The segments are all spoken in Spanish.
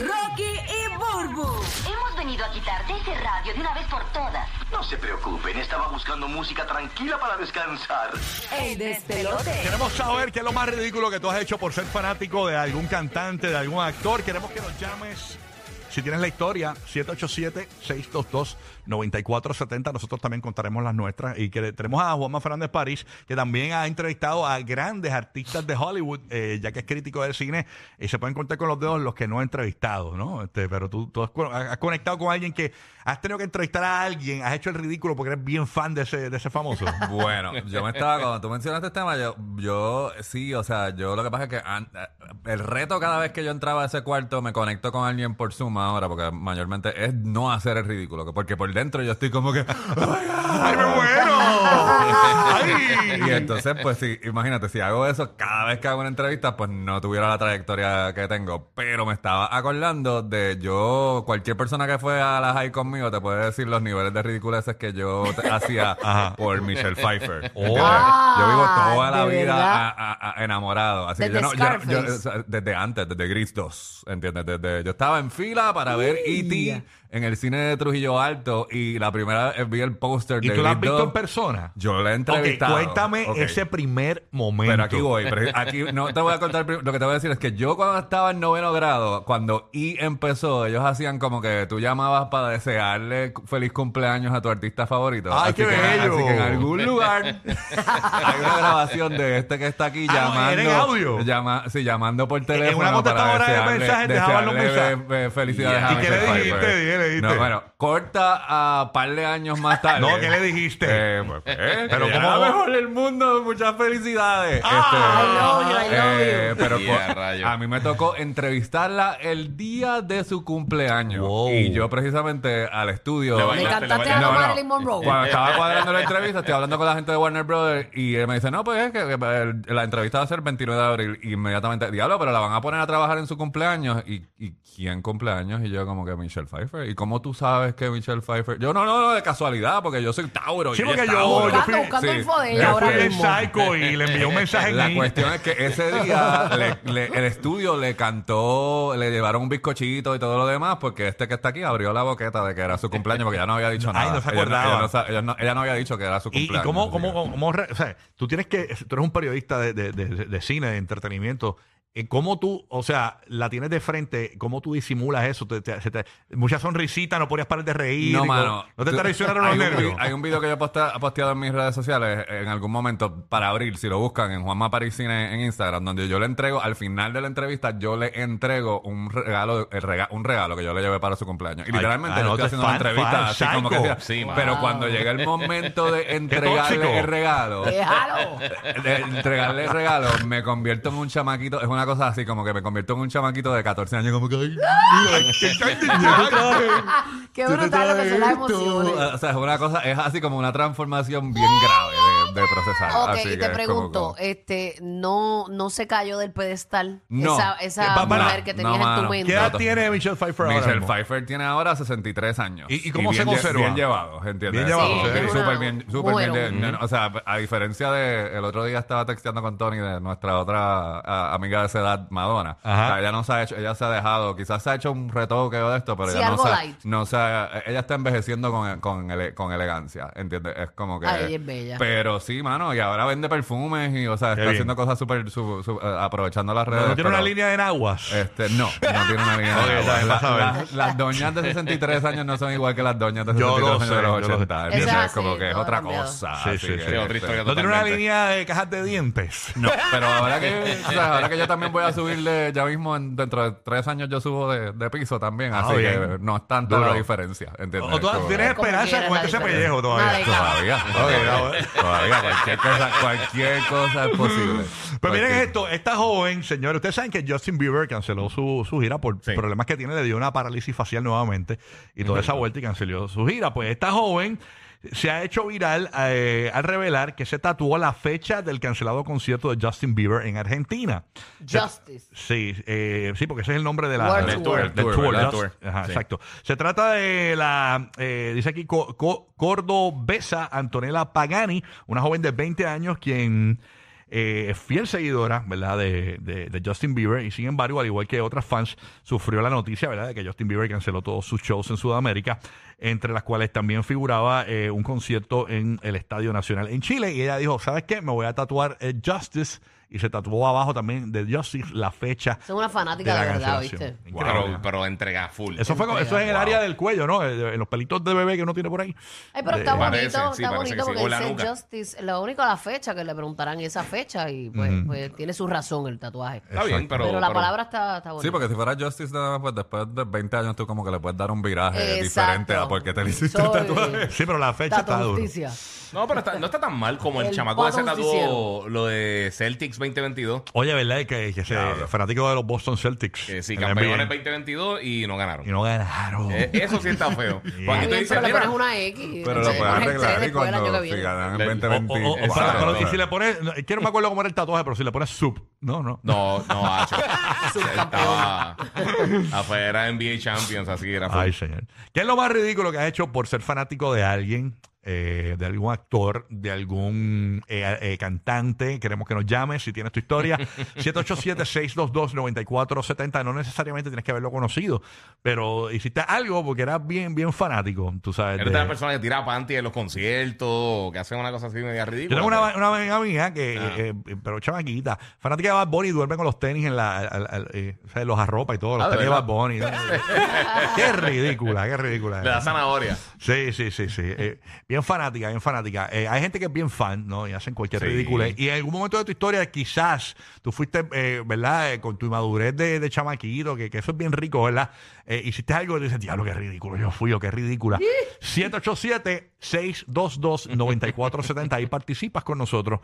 Rocky y Burbu. Hemos venido a quitarte ese radio de una vez por todas. No se preocupen, estaba buscando música tranquila para descansar. El despelote. Queremos saber qué es lo más ridículo que tú has hecho por ser fanático de algún cantante, de algún actor. Queremos que nos llames. Si tienes la historia, 787-622-9470. Nosotros también contaremos las nuestras. Y que tenemos a Juanma Fernández París, que también ha entrevistado a grandes artistas de Hollywood, eh, ya que es crítico del cine. Y se pueden contar con los dedos los que no ha entrevistado, ¿no? Este, pero tú, has, co- has conectado con alguien que has tenido que entrevistar a alguien, has hecho el ridículo porque eres bien fan de ese, de ese famoso. Bueno, yo me estaba, cuando tú mencionaste este tema, yo, yo sí, o sea, yo lo que pasa es que an- el reto cada vez que yo entraba a ese cuarto, me conecto con alguien por Zoom ahora, porque mayormente es no hacer el ridículo, que- porque por dentro yo estoy como que, "Oh my God". ¡Ay, me muero! ¡Ay! Y entonces, pues sí, imagínate, si hago eso cada vez que hago una entrevista, pues no tuviera la trayectoria que tengo. Pero me estaba acordando de yo, cualquier persona que fue a la high conmigo te puede decir los niveles de ridiculeces que yo hacía por Michelle Pfeiffer. Oh. Ah, yo vivo toda la ¿de vida a- a- a- enamorado. Así que Desde yo no, yo- yo- desde antes, desde Gris 2, ¿entiendes? Desde, yo estaba en fila para ver E.T. en el cine de Trujillo Alto y la primera vez vi el póster ¿Y de tú lo has visto 2. en persona? Yo la he Ok, entrevistado. cuéntame Ok. ese primer momento. Pero aquí voy, pero aquí no te voy a contar. prim- Lo que te voy a decir es que yo cuando estaba en noveno grado, cuando I empezó, ellos hacían como que tú llamabas para desearle cu- feliz cumpleaños a tu artista favorito. ¡Ay, qué que, bello! Así que en algún lugar hay una grabación de este que está aquí Ah, no, llamando. era en audio. llama- sí, llamando por teléfono. una contestadora de para desearle- mensajes dejaban los desearle, mensajes. eh, Felicidades ¿Y a qué le dijiste? ¿Qué le dijiste? No, bueno, corta a par de años más tarde. No, ¿qué le dijiste? Eh, pues, eh, Pero que ¿cómo- era la mejor del mundo, muchas felicidades. Ah, Este, I love you, I love eh, you. pero Yeah, a mí me tocó entrevistarla el día de su cumpleaños. Wow. Y yo precisamente al estudio... Le ¿Le bailaste, cantaste le a No. Marilyn Monroe? Cuando estaba cuadrando la entrevista, estoy hablando con la gente de Warner Brothers y él me dice, no, pues es que, la entrevista va a ser el 29 de abril. Y inmediatamente, diablo, pero la van a poner a trabajar en su cumpleaños. ¿Y, y quién cumpleaños? Y yo como que Michelle Pfeiffer. ¿Y cómo tú sabes que Michelle Pfeiffer? Yo no, no, no, de casualidad, porque yo soy Tauro. Sí, y porque ella yo- Tauro. yo buscando, fui- buscando sí. info de ella Yo ahora fui el mismo. psycho y le envió un mensaje en La mí. cuestión es que ese día le- le- el estudio le cantó, le llevaron un bizcochito y todo lo demás, porque este que está aquí abrió la boqueta de que era su cumpleaños, porque ya no había dicho Ay, nada. no se Ella acordaba. ella no sa- ella no- ella no había dicho que era su ¿Y, y cumpleaños. cómo, cómo, cómo re- o sea, tú tienes que, tú eres un periodista de, de- de- de cine, de entretenimiento. Eh, ¿Cómo tú, o sea, la tienes de frente? ¿Cómo tú disimulas eso? Te, te- se te- mucha sonrisita, no podías parar de reír. No, mano. ¿No te traicionaron los nervios? Hay un video que yo he posteado en mis redes sociales en algún momento para abril, si lo buscan en Juanma París Cine en Instagram, donde yo le entrego, al final de la entrevista, yo le entrego un regalo, el rega- un regalo que yo le llevé para su cumpleaños. Y Ay, literalmente ah, le no, estoy te haciendo una fan, entrevista fan, así como que decía, Sí. Pero Wow. cuando llega el momento de entregarle el regalo, de entregarle el regalo, me convierto en un chamaquito, es una cosa así como que me convierto en un chamaquito de 14 años, como que, ay, mira, ¿qué Qué brutal lo que son las emociones. O sea, es una cosa, es así como una transformación bien grave de, procesar. Ok, así y que te es pregunto, como que- este, no, no se cayó del pedestal No. esa, esa para- mujer que tenías no, en tu mente. ¿Qué edad tiene Michelle Pfeiffer ahora Michelle mismo? Pfeiffer tiene ahora 63 años. ¿Y- y cómo se bien lle- conserva? Bien llevado, ¿entiendes? Bien llevado, Sí, sí. súper bien, súper bien. O sea, a diferencia de... El otro día estaba texteando con Tony de nuestra otra a- amiga de esa edad, Madonna. Ajá. O sea, ella no se ha hecho... Ella se ha dejado... Quizás se ha hecho un retoque de esto, pero Sí, ella no algo se, ha- light. no se ha- Ella está envejeciendo con, con, ele- con elegancia, ¿entiendes? Es como que... Ay, ella es bella. Pero sí, mano. Y ahora vende perfumes y, o sea, está bien. haciendo cosas súper... su- su- eh, aprovechando las redes. ¿No tiene una pero- línea de naguas? este, no, no tiene una línea Ok, de está agua. bien, La- vas a ver. la- las doñas de 63 años no son igual que las doñas de Yo 63 lo años sé, de yo los lo sé. 80. Esa ¿entiendes? sí, como que es todo otra cambiado. cosa. Sí, así sí, que, sí. otra este, historia ¿No tiene una totalmente. línea de cajas de dientes? No, pero ahora que, o sea, ahora que yo también voy a subirle, ya mismo en- dentro de tres años yo subo de, de piso también, Ah, así bien. que no es tanta Duro. la diferencia, ¿entiendes? ¿O tú Como- tienes esperanza con la ese pellejo todavía? De Todavía, Ok, todavía, cualquier cosa, cualquier cosa es posible. Pero miren Cualquier- esto, esta joven, señores, ustedes saben que Justin Bieber canceló su, su gira por Sí. problemas que tiene, le dio una parálisis facial nuevamente y toda esa vuelta y canceló su gira. Pues esta joven se ha hecho viral eh, al revelar que se tatuó la fecha del cancelado concierto de Justin Bieber en Argentina. Justice. Sí, eh, sí, porque ese es el nombre de la, World del Tour. del Tour, tour, ¿verdad? Just- Tour. Ajá, Sí. exacto. Se trata de la, eh, dice aquí, co- co- cordobesa Antonella Pagani, una joven de 20 años quien eh, es fiel seguidora, ¿verdad? De, de- de Justin Bieber y sin embargo, al igual que otras fans, sufrió la noticia, ¿verdad? De que Justin Bieber canceló todos sus shows en Sudamérica, entre las cuales también figuraba eh, un concierto en el Estadio Nacional en Chile y ella dijo, ¿sabes qué? Me voy a tatuar eh, Justice y se tatuó abajo también de Justice la fecha. Son una fanática de, la verdad, cancelación. ¿viste? Pero, pero entrega full. Eso fue con- eso es en el Wow. área del cuello, ¿no? En los pelitos de bebé que uno tiene por ahí. Ay, pero está Eh, bonito, parece, está bonito sí. porque dice nuca. Justice. Lo único la fecha que le preguntarán esa fecha y pues, pues tiene su razón el tatuaje. Está bien, pero. Pero, la pero- palabra está, está bonita. Sí, porque si fuera Justice pues después de 20 años tú como que le puedes dar un viraje Exacto. diferente a por qué te le hiciste el Soy- tatuaje. Sí, pero la fecha está Tato duro. Justicia. No, pero está- no está tan mal como el, El chamaco ese pato tatuó lo de Celtics 2022. Oye, ¿verdad? Que, que se fanático de los Boston Celtics. Que sí, en la campeones NBA. 2022 y no ganaron. Y no ganaron. Eh, eso sí está feo. Está tú bien, dices, pero le mira, pones una X. Pero lo puedes pones el arreglar y después el año cuando que si viene. ganan Le- en o- 2020. O- o- o Exacto. para- pero y si le pones, no, es que no me acuerdo cómo era el tatuaje, pero si le pones sub, no, no. no, no, Hacho. Estaba afuera NBA Champions, así era. Ay, señor. ¿Qué es lo más ridículo que has hecho por ser fanático de alguien, eh, de algún actor, de algún eh, eh, cantante? Queremos que nos llames si tienes tu historia. 787-622-9470. No necesariamente tienes que haberlo conocido, pero hiciste algo porque eras bien, bien fanático, tú sabes. Eres de- la persona que tira panty en los conciertos, que hace una cosa así media ridícula. Yo tengo una, una amiga mía que, Ah. pero chamaquita, fanática de Bad Bunny, duerme con los tenis en la, al- al- o sea, los arropa y todo, los Ah, ¿de tenis de Bad? Bunny. qué ridícula, qué ridícula. Le da zanahoria. Sí, sí, sí, sí. Bien fanática, bien fanática. Eh, hay gente que es bien fan, ¿no? Y hacen cualquier Sí. ridícula. Y en algún momento de tu historia, quizás tú fuiste, eh, ¿verdad? Eh, con tu inmadurez de, de chamaquito, que, que eso es bien rico, ¿verdad? Eh, hiciste algo y dices, diablo, qué ridículo yo fui o qué ridícula. 787-622-9470. Ahí participas con nosotros.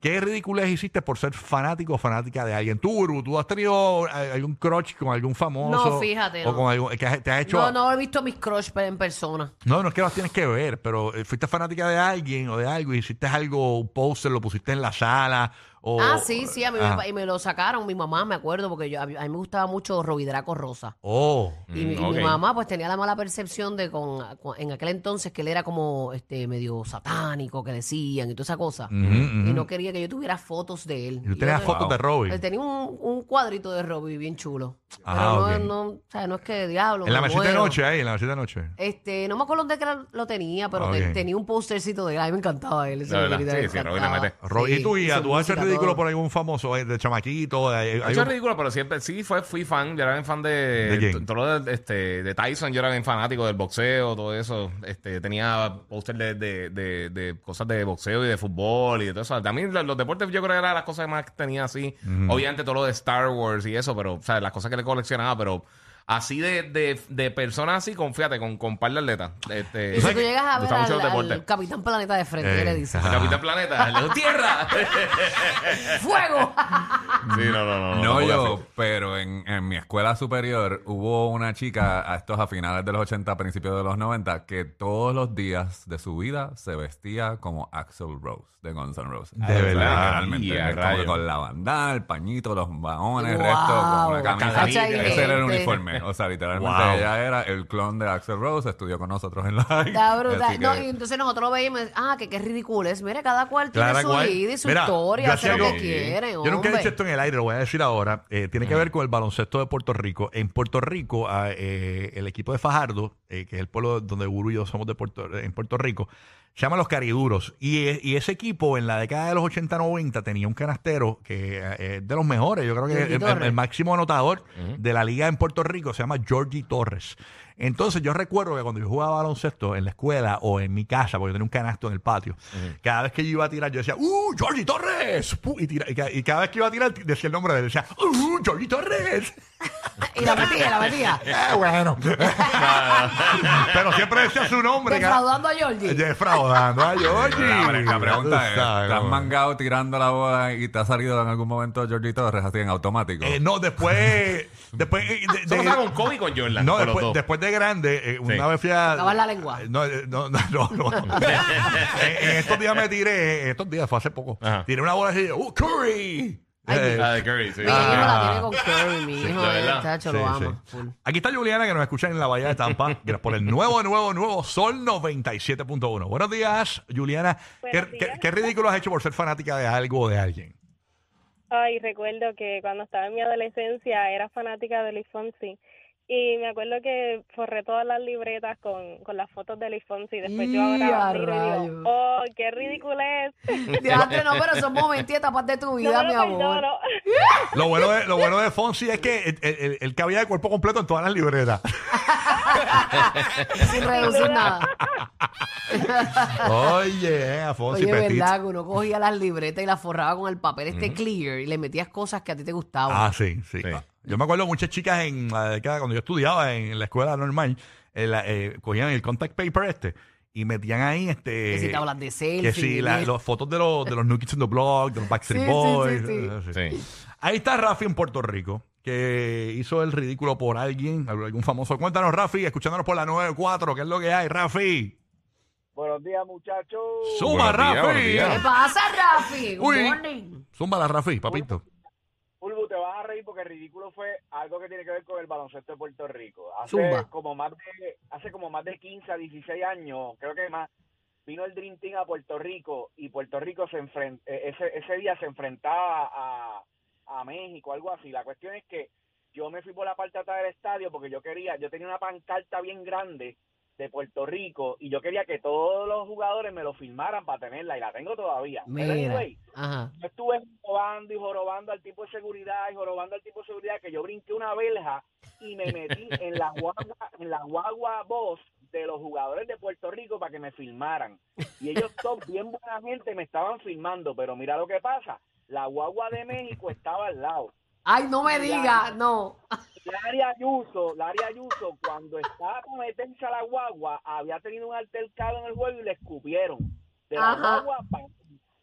¿Qué ridiculez hiciste por ser fanático o fanática de alguien? Tú, Uru, ¿tú has tenido eh, algún crush con algún famoso? No, fíjate, O no. con algún, que has- te has hecho... No, no he visto mis crush en persona. No, no es que los tienes que ver, pero eh, fuiste fanática de alguien o de algo y hiciste algo, un póster, lo pusiste en la sala. O, ah, sí, sí, a mí me, y me lo sacaron mi mamá, me acuerdo, porque yo, a, mí, a mí me gustaba mucho Robidraco Rosa. Oh. Y, mi- y Mm, mi mamá pues tenía la mala percepción de con, con- en aquel entonces que él era como este medio satánico que decían y toda esa cosa. Y no quería que yo tuviera fotos de él. Y Y yo- fotos de Robbie. Él tenía un, un cuadrito de Robbie bien chulo. Ah, Pero no, no, o sea, no es que diablo. En la me mesita de noche, ahí, en la mesita de noche. Este, no me acuerdo dónde lo tenía, pero te- Ok. tenía un postercito de él. A mí me encantaba él. ese De verdad, muñequito, me sí, sí, Robbie encantaba. Robbie, ¿Y tú, has hecho música, ridículo por algún famoso eh, de chamaquito? Hay- hay- Ha hay un- ridículo, pero siempre sí fue, fui fan. Yo era bien fan de. ¿De quién? t- todo lo de, este, de Tyson, yo era bien fanático del boxeo, todo eso. Este, tenía póster de, de, de, de cosas de boxeo y de fútbol y de todo eso. También los, los deportes yo creo que eran las cosas que más tenía así. Obviamente todo lo de Star Wars y eso, pero, o sea, las cosas que le coleccionaba, pero. Así de, de, de personas así, con, fíjate, con, con par de atletas. Este, Y si tú llegas a ver al, al. Capitán Planeta de frente, Eh, ¿qué le dices? ajá. Capitán Planeta, el de Tierra. ¡Fuego! sí, no, no, no. No yo, pero en, en mi escuela superior hubo una chica a estos a finales de los 80, principios de los 90, que todos los días de su vida se vestía como Axel Rose de Guns N' Roses. De verdad. Es como con la bandana, el pañito, los bajones, el Wow. resto, con una camisa. Ese era el gente. uniforme. O sea, literalmente Wow. ella era el clon de Axel Rose, estudió con nosotros en la. Está brutal. que- No, y entonces nosotros lo veíamos, ah, que qué ridículo es. Mira, cada cual tiene su vida y su Mira, historia, hace lo que quiere. Yo nunca he dicho esto en el aire, lo voy a decir ahora. Eh, tiene que ver con el baloncesto de Puerto Rico. En Puerto Rico, ah, eh, el equipo de Fajardo, eh, que es el pueblo donde Guru y yo somos de Puerto, en Puerto Rico, se llama Los Cariduros. Y, y ese equipo en la década de los 80-90 tenía un canastero que eh, es de los mejores. Yo creo que el, el- Torres. el máximo anotador de la liga en Puerto Rico se llama Georgie Torres. Entonces yo recuerdo que cuando yo jugaba baloncesto en la escuela o en mi casa, porque yo tenía un canasto en el patio, cada vez que yo iba a tirar, yo decía, ¡Uh, Georgie Torres! Y, tira- y ca- y cada vez que iba a tirar, decía el nombre de él, decía, ¡Uh, Georgie Torres! Y la metía, la metía. Eh, bueno. Pero siempre decía su nombre. Defraudando a Georgie. Defraudando a Georgie. La, la pregunta es, ¿te has ¿no? mangado tirando la bola y te ha salido en algún momento Georgie Torres así en automático? Eh, no, después... después eh, de- de- con Kobe y con Jordan. No, después, después de grande, eh, una Sí. vez fui a. Lavar la lengua. No, eh, no, no, no. no. en, en estos días me tiré, estos días fue hace poco. Ajá. Tiré una bola así, ¡Uh, Curry! Eh, Ah, de Curry, sí. Ah. la tiene con Curry, mi hijo, de eh, verdad. chacho, Sí, lo sí. ama. full. Aquí está Juliana que nos escucha en la Bahía de Tampa. Gracias por el nuevo, nuevo, nuevo Sol 97.1. Buenos días, Juliana. ¿Qué, Buenos qué- días. qué ridículo has hecho por ser fanática de algo o de alguien? Ay, recuerdo que cuando estaba en mi adolescencia era fanática de Luis Fonsi. Y me acuerdo que forré todas las libretas con, con las fotos de Luis Fonsi. Y después yo ¡Y a ahora miro y rayos! digo, ¡oh, qué ridículo es! Diantre, no, pero son momentos y etapas de tu No vida, mi amor. perdono. Lo bueno de, lo bueno de Fonsi es que él, él, él cabía de cuerpo completo en todas las libretas. Sin reducir nada. Oye, a Fonsi Oye, Petit. verdad que uno cogía las libretas y las forraba con el papel este clear y le metías cosas que a ti te gustaban. Ah, sí, sí, Sí. Yo me acuerdo muchas chicas en la década, cuando yo estudiaba en la escuela normal, eh, la- eh, cogían el contact paper este y metían ahí este que si tablas de selfie. que la- y- las fotos de los, de los New Kids in the Block, de los Backstreet Sí, sí, Boys. sí, sí. eh, sí. Sí. Ahí está Rafi en Puerto Rico, que hizo el ridículo por alguien, algún famoso. Cuéntanos, Rafi, escuchándonos por la 94, ¿qué es lo que hay, Rafi? Buenos días, muchachos. ¡Suma, Buenos días, buenos Rafi! días. ¿Qué pasa, Rafi? Good Uy. morning. Zúmbala, Rafi, papito. Porque ridículo fue algo que tiene que ver con el baloncesto de Puerto Rico. Hace Zumba. como más de hace como más de 15 a 16 años, creo que más, vino el Dream Team a Puerto Rico y Puerto Rico se enfren- eh, ese, ese día se enfrentaba a, a México, algo así. La cuestión es que yo me fui por la parte de atrás del estadio porque yo quería, yo tenía una pancarta bien grande de Puerto Rico y yo quería que todos los jugadores me lo firmaran para tenerla y la tengo todavía. Pero Mira. anyway, Ajá. yo estuve jorobando y jorobando al tipo de seguridad y jorobando al tipo de seguridad que yo brinqué una verja y me metí en la guagua, en la guagua voz de los jugadores de Puerto Rico para que me filmaran. Y ellos todos bien buena gente me estaban filmando, pero mira lo que pasa, la guagua de México estaba al lado. Ay, no me digas, no. Larry Ayuso, Larry Ayuso, cuando estaba con meterse a la guagua, había tenido un altercado en el juego y le escupieron de la Ajá. guagua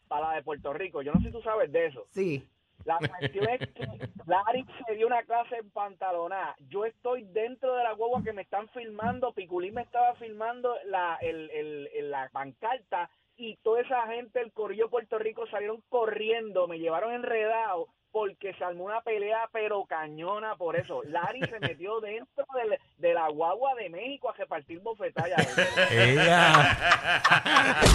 para la de Puerto Rico. Yo no sé si tú sabes de eso. Sí. La cuestión es que Larry se dio una clase en pantalonada. Yo estoy dentro de la guagua que me están filmando. Piculín me estaba filmando la, el, el- el- la pancarta y toda esa gente del Corrillo Puerto Rico salieron corriendo, me llevaron enredado porque se armó una pelea pero cañona por eso. Larry se metió dentro del- de la guagua de México a repartir bofetallas. Ella.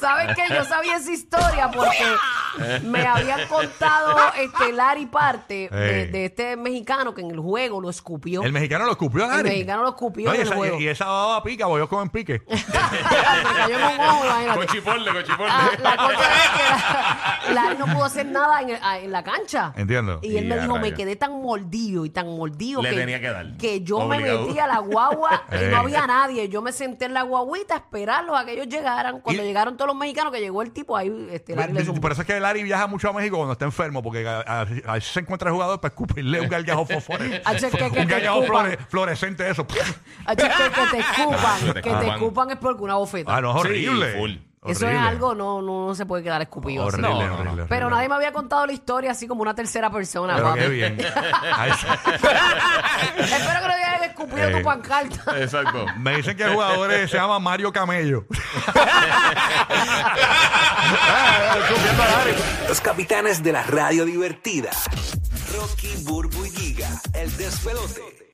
¿Sabes qué? Yo sabía esa historia porque me habían contado este Larry parte de, de este mexicano que en el juego lo escupió. El mexicano lo escupió a El Larry. mexicano lo escupió No, y, en el esa, juego. y esa baba pica, porque yo comen pique. Me cayó en un ojo, imagínate. Con chipotle, con chipotle. Ah, la cosa es que la- Larry no pudo hacer nada en, el- ah, en la cancha. Entiendo. Y él Y me a dijo, me rayos. quedé tan mordido y tan mordido Le que, tenía que dar. que yo Obligado. me metí a la guagua y Eh. no había nadie. Yo me senté en la guaguita a esperarlos a que ellos llegaran. Cuando Y- llegaron todos los mexicanos, que llegó el tipo ahí, este, Larry le zumbó. Por eso es que Larry viaja mucho a México cuando está enfermo, porque a, a- a veces se encuentra el jugador para escupirle un gargajo. Ah, que- que un gargajo escupan. flore- fluorescente, eso. Que te escupan, Que te escupan. escupan es porque una bofeta. Ah, no, es horrible. Sí, full. Eso Horrible. es algo, no, no, no se puede quedar escupido. así. Horrible, No, no, no. horrible, Pero horrible. nadie me había contado la historia así como una tercera persona. Pero papi. qué bien. Espero que no hayan escupido Eh. tu pancarta. Exacto. Me dicen que el jugador eh, se llama Mario Camello. Escupiendo a. Los capitanes de la radio divertida. Rocky, Burbu y Giga, el despelote.